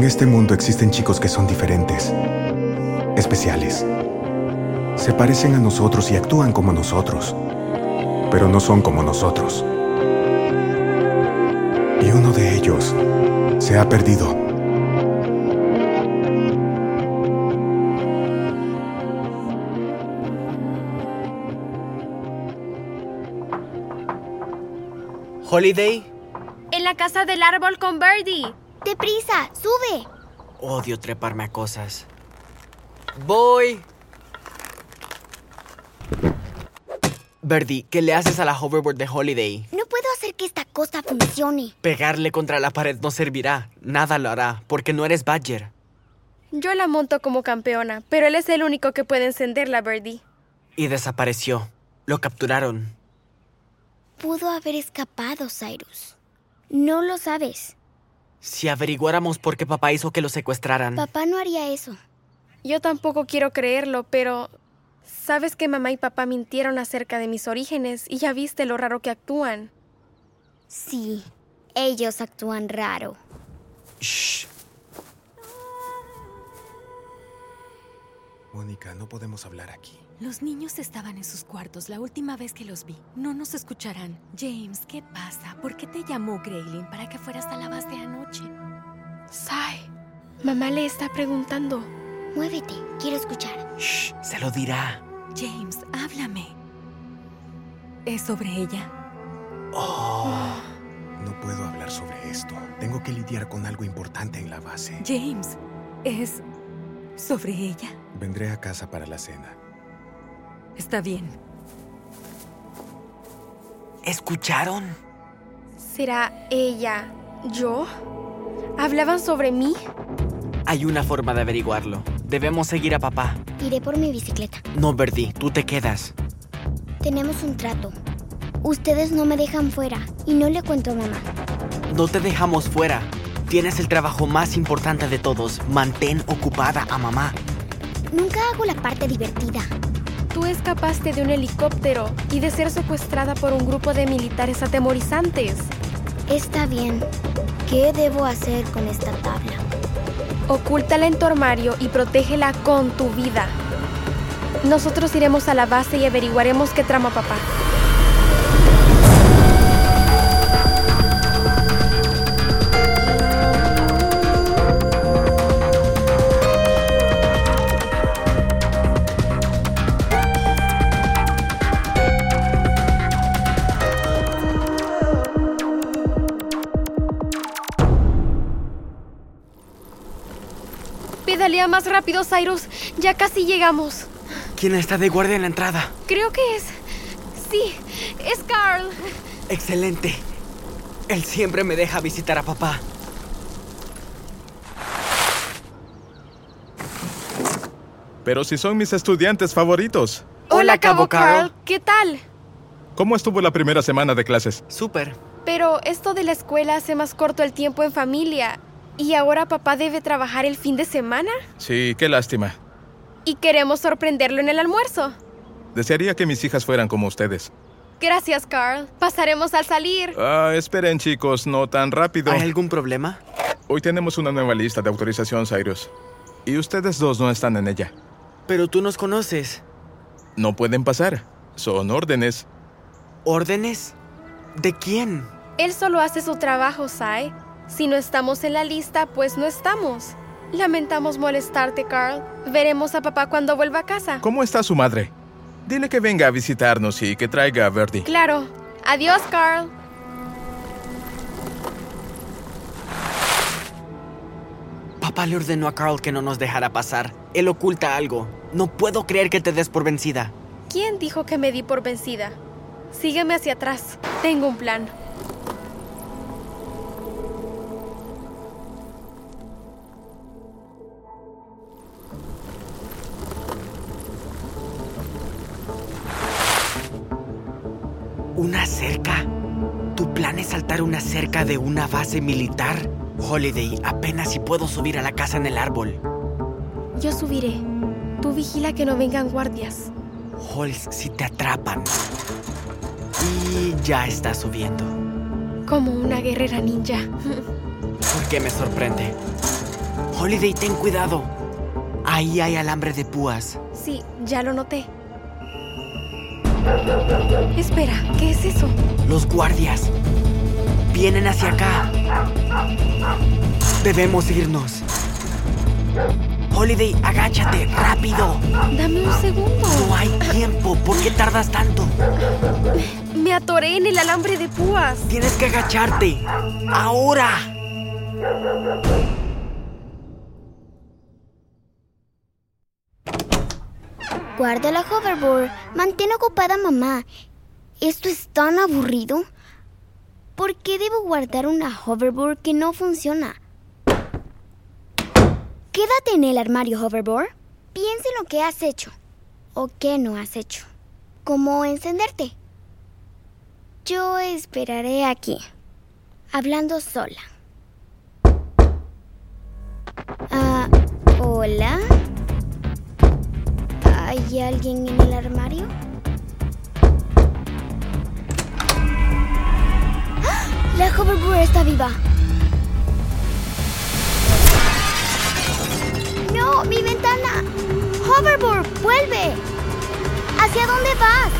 En este mundo existen chicos que son diferentes, especiales. Se parecen a nosotros y actúan como nosotros, pero no son como nosotros. Y uno de ellos se ha perdido. ¿Holiday? En la casa del árbol con Birdie. ¡Deprisa! ¡Sube! Odio treparme a cosas. Voy. Birdie, ¿qué le haces a la hoverboard de Holiday? No puedo hacer que esta cosa funcione. Pegarle contra la pared no servirá. Nada lo hará, porque no eres Badger. Yo la monto como campeona, pero él es el único que puede encenderla, Birdie. Y desapareció. Lo capturaron. Pudo haber escapado, Cyrus. No lo sabes. Si averiguáramos por qué papá hizo que lo secuestraran. Papá no haría eso. Yo tampoco quiero creerlo, pero... Sabes que mamá y papá mintieron acerca de mis orígenes y ya viste lo raro que actúan. Sí, ellos actúan raro. Mónica, no podemos hablar aquí. Los niños estaban en sus cuartos la última vez que los vi. No nos escucharán. James, ¿qué pasa? ¿Por qué te llamó Graylin para que fueras a la base anoche? Sai, mamá le está preguntando. Muévete, quiero escuchar. Shh. Se lo dirá. James, háblame. ¿Es sobre ella? Oh. No puedo hablar sobre esto. Tengo que lidiar con algo importante en la base. James, ¿es sobre ella? Vendré a casa para la cena. Está bien. ¿Escucharon? ¿Será ella? ¿Yo? ¿Hablaban sobre mí? Hay una forma de averiguarlo. Debemos seguir a papá. Iré por mi bicicleta. No, Birdie, tú te quedas. Tenemos un trato. Ustedes no me dejan fuera y no le cuento a mamá. No te dejamos fuera. Tienes el trabajo más importante de todos. Mantén ocupada a mamá. Nunca hago la parte divertida. Tú escapaste de un helicóptero y de ser secuestrada por un grupo de militares atemorizantes. Está bien. ¿Qué debo hacer con esta tabla? Ocúltala en tu armario y protégela con tu vida. Nosotros iremos a la base y averiguaremos qué trama papá. Más rápido, Cyrus. Ya casi llegamos. ¿Quién está de guardia en la entrada? Creo que es... Sí, es Carl. Excelente. Él siempre me deja visitar a papá. Pero si son mis estudiantes favoritos. Hola, Cabo Carl. ¿Qué tal? ¿Cómo estuvo la primera semana de clases? Súper. Pero esto de la escuela hace más corto el tiempo en familia. ¿Y ahora papá debe trabajar el fin de semana? Sí, qué lástima. Y queremos sorprenderlo en el almuerzo. Desearía que mis hijas fueran como ustedes. Gracias, Carl. Pasaremos al salir. Ah, esperen, chicos, no tan rápido. ¿Hay algún problema? Hoy tenemos una nueva lista de autorización, Cyrus. Y ustedes dos no están en ella. Pero tú nos conoces. No pueden pasar. Son órdenes. ¿Órdenes? ¿De quién? Él solo hace su trabajo, Sai. Si no estamos en la lista, pues no estamos. Lamentamos molestarte, Carl. Veremos a papá cuando vuelva a casa. ¿Cómo está su madre? Dile que venga a visitarnos y que traiga a Verdi. Claro. Adiós, Carl. Papá le ordenó a Carl que no nos dejara pasar. Él oculta algo. No puedo creer que te des por vencida. ¿Quién dijo que me di por vencida? Sígueme hacia atrás. Tengo un plan. Cerca. ¿Tu plan es saltar una cerca de una base militar? Holiday, apenas si puedo subir a la casa en el árbol. Yo subiré. Tú vigila que no vengan guardias. Halls, si te atrapan. Y ya está subiendo. Como una guerrera ninja. ¿Por qué me sorprende? Holiday, ten cuidado. Ahí hay alambre de púas. Sí, ya lo noté. Espera, ¿qué es eso? Los guardias. Vienen hacia acá. Debemos irnos. Holiday, agáchate, rápido. Dame un segundo. No hay tiempo. ¿Por qué tardas tanto? Me atoré en el alambre de púas. Tienes que agacharte. Ahora. Guarda la hoverboard. Mantén ocupada mamá. ¿Esto es tan aburrido? ¿Por qué debo guardar una hoverboard que no funciona? Quédate en el armario, hoverboard. Piensa en lo que has hecho o qué no has hecho. ¿Cómo encenderte? Yo esperaré aquí, hablando sola. Ah, hola. ¿Hay alguien en el armario? ¡Ah! La hoverboard está viva. ¡No! ¡Mi ventana! ¡Hoverboard! ¡Vuelve! ¿Hacia dónde vas?